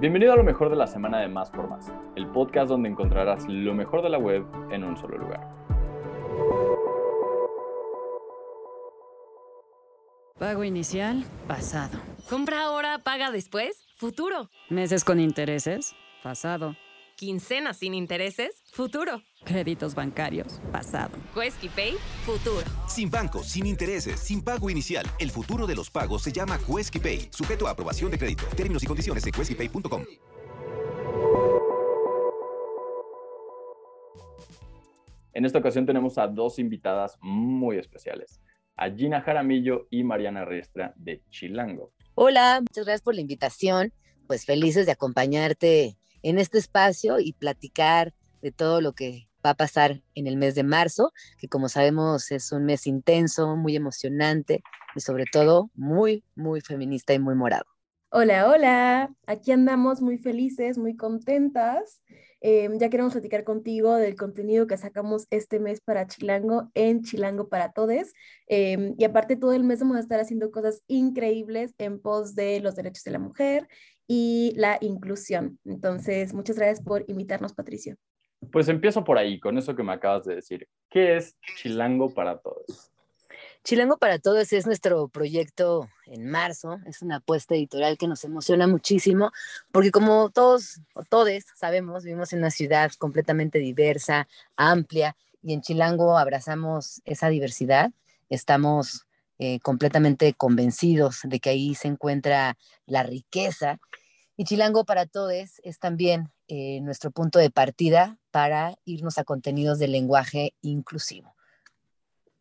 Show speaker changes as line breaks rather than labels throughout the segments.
Bienvenido a lo mejor de la semana de Más por Más, el podcast donde encontrarás lo mejor de la web en un solo lugar.
Pago inicial, pasado.
Compra ahora, paga después, futuro.
Meses con intereses, pasado.
Quincena sin intereses, futuro.
Créditos bancarios, pasado.
Quesky Pay, futuro.
Sin bancos, sin intereses, sin pago inicial. El futuro de los pagos se llama Quesky Pay, sujeto a aprobación de crédito. Términos y condiciones en queskypay.com.
En esta ocasión tenemos a dos invitadas muy especiales, a Gina Jaramillo y Mariana Riestra de Chilango.
Hola, muchas gracias por la invitación. Pues felices de acompañarte en este espacio y platicar de todo lo que va a pasar en el mes de marzo, que como sabemos es un mes intenso, muy emocionante y sobre todo muy, muy feminista y muy morado.
Hola, hola, aquí andamos muy felices, muy contentas. Em, ya queremos platicar contigo del contenido que sacamos este mes para Chilango en Chilango para Todes. Em, y aparte todo el mes vamos a estar haciendo cosas increíbles en pos de los derechos de la mujer y la inclusión. Entonces, muchas gracias por invitarnos, Patricio.
Pues empiezo por ahí, con eso que me acabas de decir. ¿Qué es Chilango para Todos?
Chilango para Todos es nuestro proyecto en marzo, es una apuesta editorial que nos emociona muchísimo, porque como todos o todes sabemos, vivimos en una ciudad completamente diversa, amplia, y en Chilango abrazamos esa diversidad, estamos eh, completamente convencidos de que ahí se encuentra la riqueza y Chilango para Todos es también eh, nuestro punto de partida para irnos a contenidos de lenguaje inclusivo.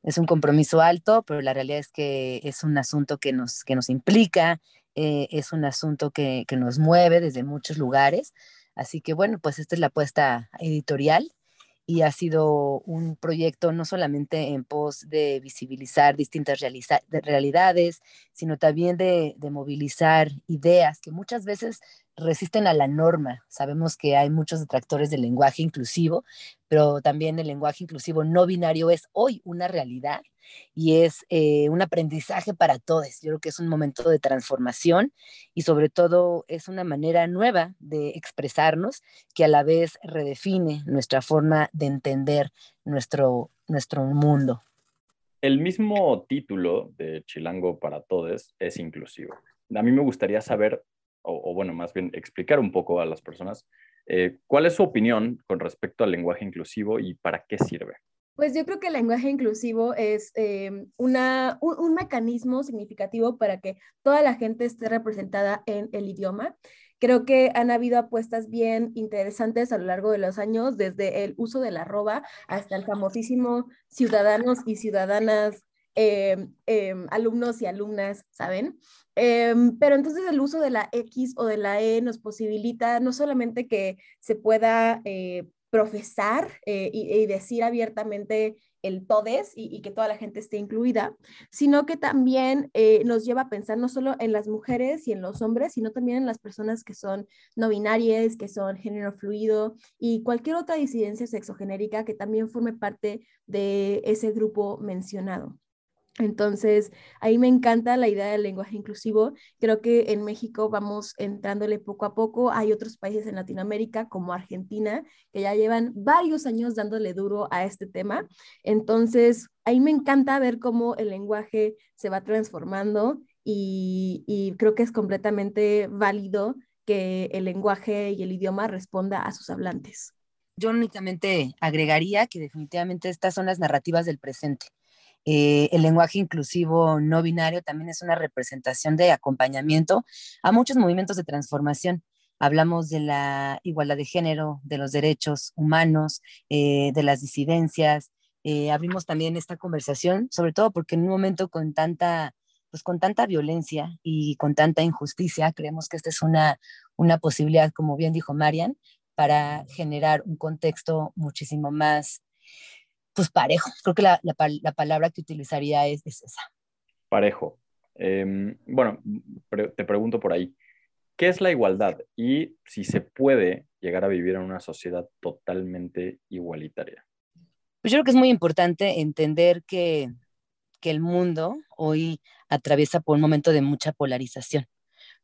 Es un compromiso alto, pero la realidad es que es un asunto que nos, que nos implica, eh, es un asunto que, que nos mueve desde muchos lugares. Así que bueno, pues esta es la apuesta editorial y ha sido un proyecto no solamente en pos de visibilizar distintas realidades, sino también de, de, movilizar ideas que muchas veces resisten a la norma. Sabemos que hay muchos detractores del lenguaje inclusivo, pero también el lenguaje inclusivo no binario es hoy una realidad y es eh, un aprendizaje para todos. Yo creo que es un momento de transformación y sobre todo es una manera nueva de expresarnos que a la vez redefine nuestra forma de entender nuestro, nuestro mundo.
El mismo título de Chilango para Todos es inclusivo. A mí me gustaría saber o, bueno, más bien explicar un poco a las personas eh, cuál es su opinión con respecto al lenguaje inclusivo y para qué sirve.
Pues yo creo que el lenguaje inclusivo es eh, una, un, un, mecanismo significativo para que toda la gente esté representada en el idioma. Creo que han habido apuestas bien interesantes a lo largo de los años, desde el uso de la arroba hasta el famosísimo ciudadanos y ciudadanas eh, eh, alumnos y alumnas, ¿saben? Eh, pero entonces el uso de la X o de la E nos posibilita no solamente que se pueda profesar y, y, decir abiertamente el todes y, y, que toda la gente esté incluida, sino que también nos lleva a pensar no solo en las mujeres y en los hombres, sino también en las personas que son no binarias, que son género fluido y cualquier otra disidencia sexogenérica que también forme parte de ese grupo mencionado. Entonces, ahí me encanta la idea del lenguaje inclusivo. Creo que en México vamos entrándole poco a poco. Hay otros países en Latinoamérica, como Argentina, que ya llevan varios años dándole duro a este tema. Entonces, ahí me encanta ver cómo el lenguaje se va transformando y, creo que es completamente válido que el lenguaje y el idioma responda a sus hablantes.
Yo únicamente agregaría que definitivamente estas son las narrativas del presente eh, el lenguaje inclusivo no binario también es una representación de acompañamiento a muchos movimientos de transformación. Hablamos de la igualdad de género, de los derechos humanos, eh, de las disidencias. Eh, abrimos también esta conversación, sobre todo porque en un momento con tanta, pues con tanta violencia y con tanta injusticia, creemos que esta es una, una posibilidad, como bien dijo Marian, para generar un contexto muchísimo más pues parejo. Creo que la, la, palabra que utilizaría es, es esa.
Parejo. Eh, bueno, te pregunto por ahí, ¿qué es la igualdad? Y si se puede llegar a vivir en una sociedad totalmente igualitaria.
Pues yo creo que es muy importante entender que, que el mundo hoy atraviesa por un momento de mucha polarización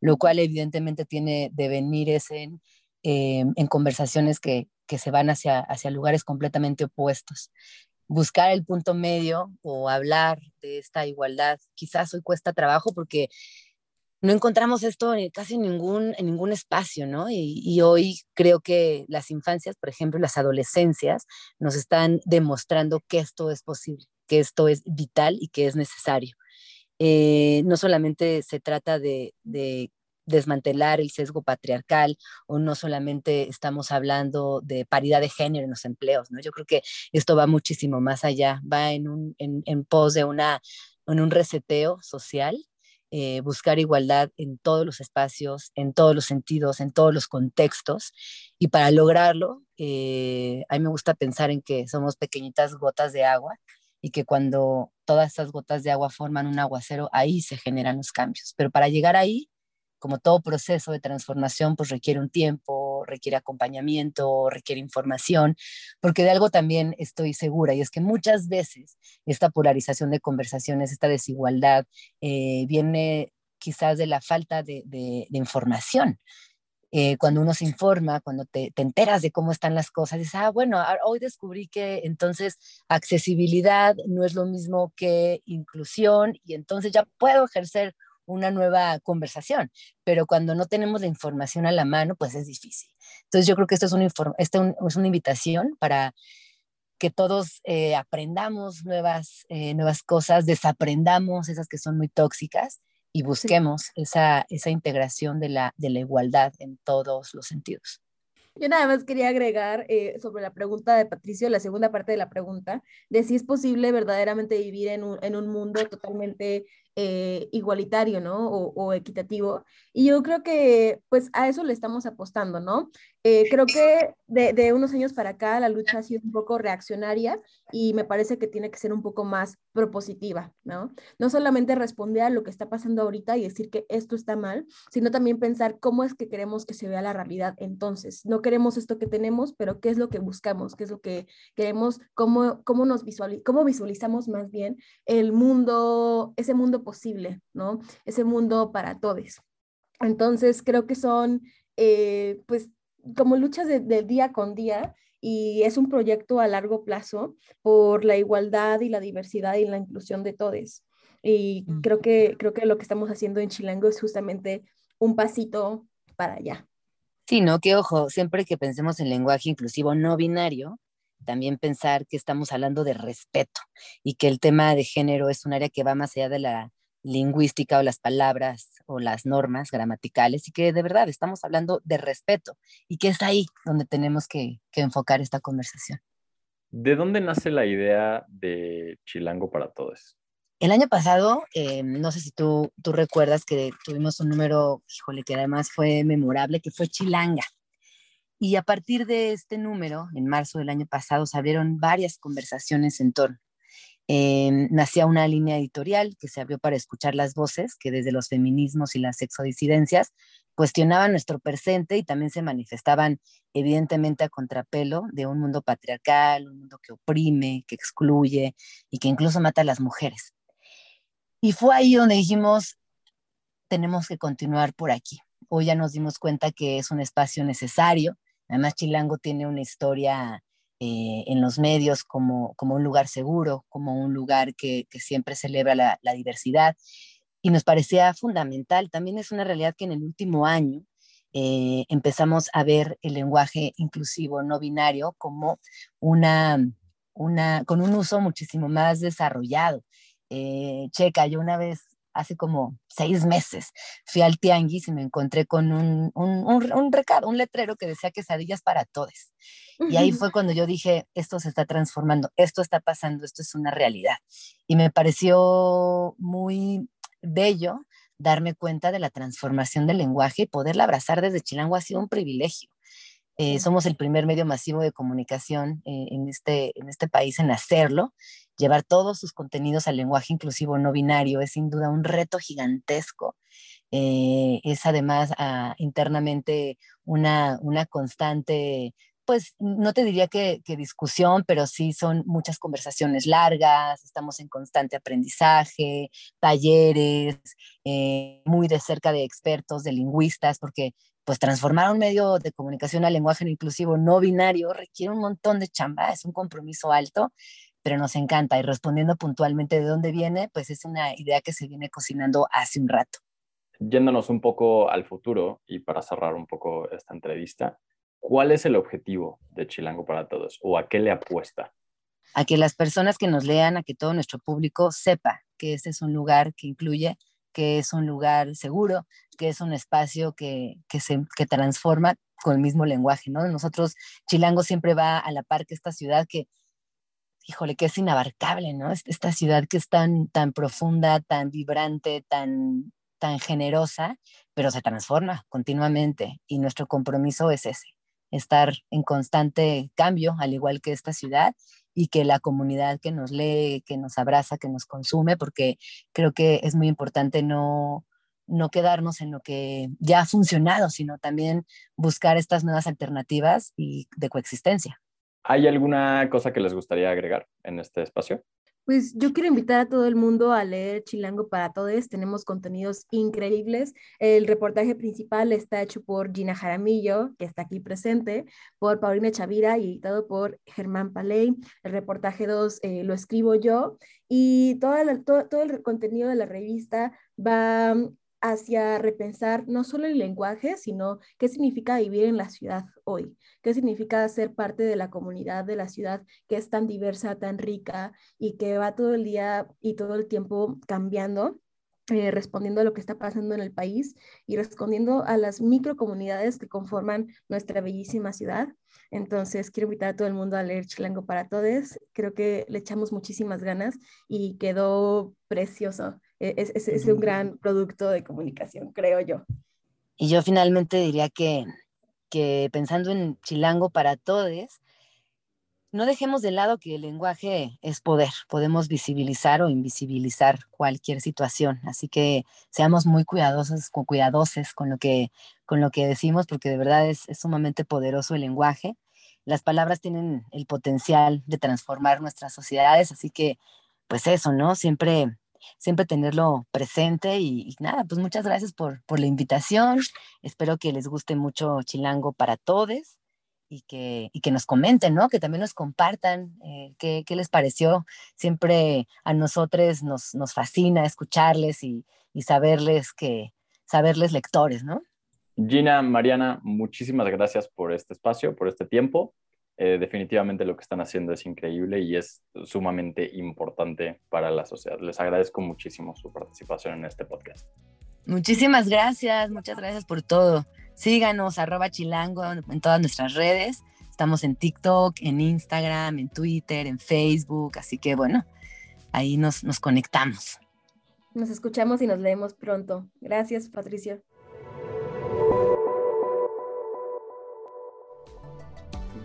lo cual evidentemente tiene devenires en, eh, en conversaciones que, que se van hacia, hacia lugares completamente opuestos. Buscar el punto medio o hablar de esta igualdad, quizás hoy cuesta trabajo porque no encontramos esto en casi ningún, en ningún espacio, ¿no? Y, hoy creo que las infancias, por ejemplo, las adolescencias, nos están demostrando que esto es posible, que esto es vital y que es necesario. Eh, no solamente se trata de desmantelar el sesgo patriarcal o no solamente estamos hablando de paridad de género en los empleos, ¿no? Yo creo que esto va muchísimo más allá, va en, un, en, en pos de una, en un reseteo social, eh, buscar igualdad en todos los espacios, en todos los sentidos, en todos los contextos. Y para lograrlo, eh, a mí me gusta pensar en que somos pequeñitas gotas de agua y que cuando todas estas gotas de agua forman un aguacero, ahí se generan los cambios. Pero para llegar ahí, como todo proceso de transformación, pues requiere un tiempo, requiere acompañamiento, requiere información, porque de algo también estoy segura, y es que muchas veces esta polarización de conversaciones, esta desigualdad, eh, viene quizás de la falta de, información. Eh, cuando uno se informa, cuando te, te, enteras de cómo están las cosas, dices, ah, bueno, hoy descubrí que entonces accesibilidad no es lo mismo que inclusión y entonces ya puedo ejercer una nueva conversación, pero cuando no tenemos la información a la mano, pues es difícil. Entonces yo creo que esto es, un esto es una invitación para que todos eh, aprendamos nuevas, eh, nuevas cosas, desaprendamos esas que son muy tóxicas y busquemos sí. esa, esa integración de la, de la igualdad en todos los sentidos.
Yo nada más quería agregar eh, sobre la pregunta de Patricio, la segunda parte de la pregunta, de si es posible verdaderamente vivir en un, en un mundo totalmente eh, igualitario, ¿no? O, o, equitativo. Y yo creo que pues a eso le estamos apostando, ¿no? Eh, creo que de, de, unos años para acá la lucha ha sido un poco reaccionaria y me parece que tiene que ser un poco más propositiva, ¿no? No solamente responder a lo que está pasando ahorita y decir que esto está mal, sino también pensar cómo es que queremos que se vea la realidad entonces. No queremos esto que tenemos, pero qué es lo que buscamos, qué es lo que queremos, cómo, cómo nos visualiz cómo visualizamos más bien el mundo, ese mundo posible, ¿no? Ese mundo para todos. Entonces, creo que son, eh, pues, como luchas de, de, día con día y es un proyecto a largo plazo por la igualdad y la diversidad y la inclusión de todos. Y mm. creo que, creo que lo que estamos haciendo en Chilango es justamente un pasito para allá.
Sí, ¿no? Que ojo, siempre que pensemos en lenguaje inclusivo no binario, también pensar que estamos hablando de respeto y que el tema de género es un área que va más allá de la lingüística o las palabras o las normas gramaticales y que de verdad estamos hablando de respeto y que es ahí donde tenemos que, que enfocar esta conversación.
¿De dónde nace la idea de Chilango para Todos?
El año pasado, eh, no sé si tú, tú recuerdas que tuvimos un número, híjole, que además fue memorable, que fue Chilanga. Y a partir de este número, en marzo del año pasado, se abrieron varias conversaciones en torno eh, nacía una línea editorial que se abrió para escuchar las voces que desde los feminismos y las sexodisidencias cuestionaban nuestro presente y también se manifestaban evidentemente a contrapelo de un mundo patriarcal, un mundo que oprime, que excluye y que incluso mata a las mujeres. Y fue ahí donde dijimos, tenemos que continuar por aquí. Hoy ya nos dimos cuenta que es un espacio necesario. Además, Chilango tiene una historia eh, en los medios como, como un lugar seguro, como un lugar que, siempre celebra la, la, diversidad. Y nos parecía fundamental. También es una realidad que en el último año eh, empezamos a ver el lenguaje inclusivo no binario como una, una, con un uso muchísimo más desarrollado. Eh, checa, yo una vez hace como seis meses. Fui al tianguis y me encontré con un, un, un, un recado, un letrero que decía quesadillas para todos. Y ahí fue cuando yo dije, esto se está transformando, esto está pasando, esto es una realidad. Y me pareció muy bello darme cuenta de la transformación del lenguaje y poderla abrazar desde Chilango ha sido un privilegio. Eh, somos el primer medio masivo de comunicación eh, en, este, en este país en hacerlo. Llevar todos sus contenidos al lenguaje inclusivo no binario es sin duda un reto gigantesco. Eh, es además ah, internamente una, una constante pues no te diría que, discusión, pero sí son muchas conversaciones largas, estamos en constante aprendizaje, talleres, eh, muy de cerca de expertos, de lingüistas, porque pues transformar un medio de comunicación al lenguaje inclusivo no binario requiere un montón de chamba, es un compromiso alto, pero nos encanta. Y respondiendo puntualmente de dónde viene, pues es una idea que se viene cocinando hace un rato.
Yéndonos un poco al futuro y para cerrar un poco esta entrevista, ¿cuál es el objetivo de Chilango para Todos o a qué le apuesta?
A que las personas que nos lean, a que todo nuestro público sepa que este es un lugar que incluye que es un lugar seguro, que es un espacio que, se que transforma con el mismo lenguaje, ¿no? Nosotros, Chilango siempre va a la par que esta ciudad que, híjole, que es inabarcable, ¿no? Esta ciudad que es tan, tan profunda, tan vibrante, tan, tan generosa, pero se transforma continuamente y nuestro compromiso es ese, estar en constante cambio, al igual que esta ciudad, y que la comunidad que nos lee, que nos abraza, que nos consume, porque creo que es muy importante no, no quedarnos en lo que ya ha funcionado, sino también buscar estas nuevas alternativas y de coexistencia.
¿Hay alguna cosa que les gustaría agregar en este espacio?
Pues yo quiero invitar a todo el mundo a leer Chilango para Todos. Tenemos contenidos increíbles. El reportaje principal está hecho por Gina Jaramillo, que está aquí presente, por Paulina Chavira y editado por Germán Paley. El reportaje 2 eh, lo escribo yo y todo el contenido de la revista va hacia repensar no solo el lenguaje, sino qué significa vivir en la ciudad hoy, qué significa ser parte de la comunidad de la ciudad que es tan diversa, tan rica y que va todo el día y todo el tiempo cambiando. Eh, respondiendo a lo que está pasando en el país y respondiendo a las microcomunidades que conforman nuestra bellísima ciudad. Entonces, quiero invitar a todo el mundo a leer Chilango para Todos. Creo que le echamos muchísimas ganas y quedó precioso. E-, es, es, un gran producto de comunicación, creo yo.
Y yo finalmente diría que, que pensando en Chilango para todos, no dejemos de lado que el lenguaje es poder. Podemos visibilizar o invisibilizar cualquier situación. Así que seamos muy cuidadosos, cuidadosos con lo que, con lo que decimos, porque de verdad es, es sumamente poderoso el lenguaje. Las palabras tienen el potencial de transformar nuestras sociedades, así que, pues eso, ¿no? Siempre siempre tenerlo presente y, nada, pues muchas gracias por, por, la invitación. Espero que les guste mucho Chilango para todos y que, y que nos comenten, ¿no? Que también nos compartan eh, qué, qué, les pareció. Siempre a nosotros nos, nos fascina escucharles y, y saberles que, saberles lectores, ¿no?
Gina, Mariana, muchísimas gracias por este espacio, por este tiempo. Eh, definitivamente lo que están haciendo es increíble y es sumamente importante para la sociedad. Les agradezco muchísimo su participación en este podcast.
Muchísimas gracias, muchas gracias por todo. Síganos, arroba chilango en todas nuestras redes. Estamos en TikTok, en Instagram, en Twitter, en Facebook, así que bueno, ahí nos, nos conectamos.
Nos escuchamos y nos leemos pronto. Gracias, Patricia.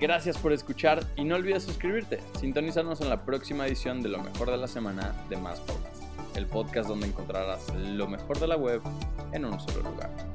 Gracias por escuchar y no olvides suscribirte. Sintonízanos en la próxima edición de Lo mejor de la semana de Más Podcast, el podcast donde encontrarás lo mejor de la web en un solo lugar.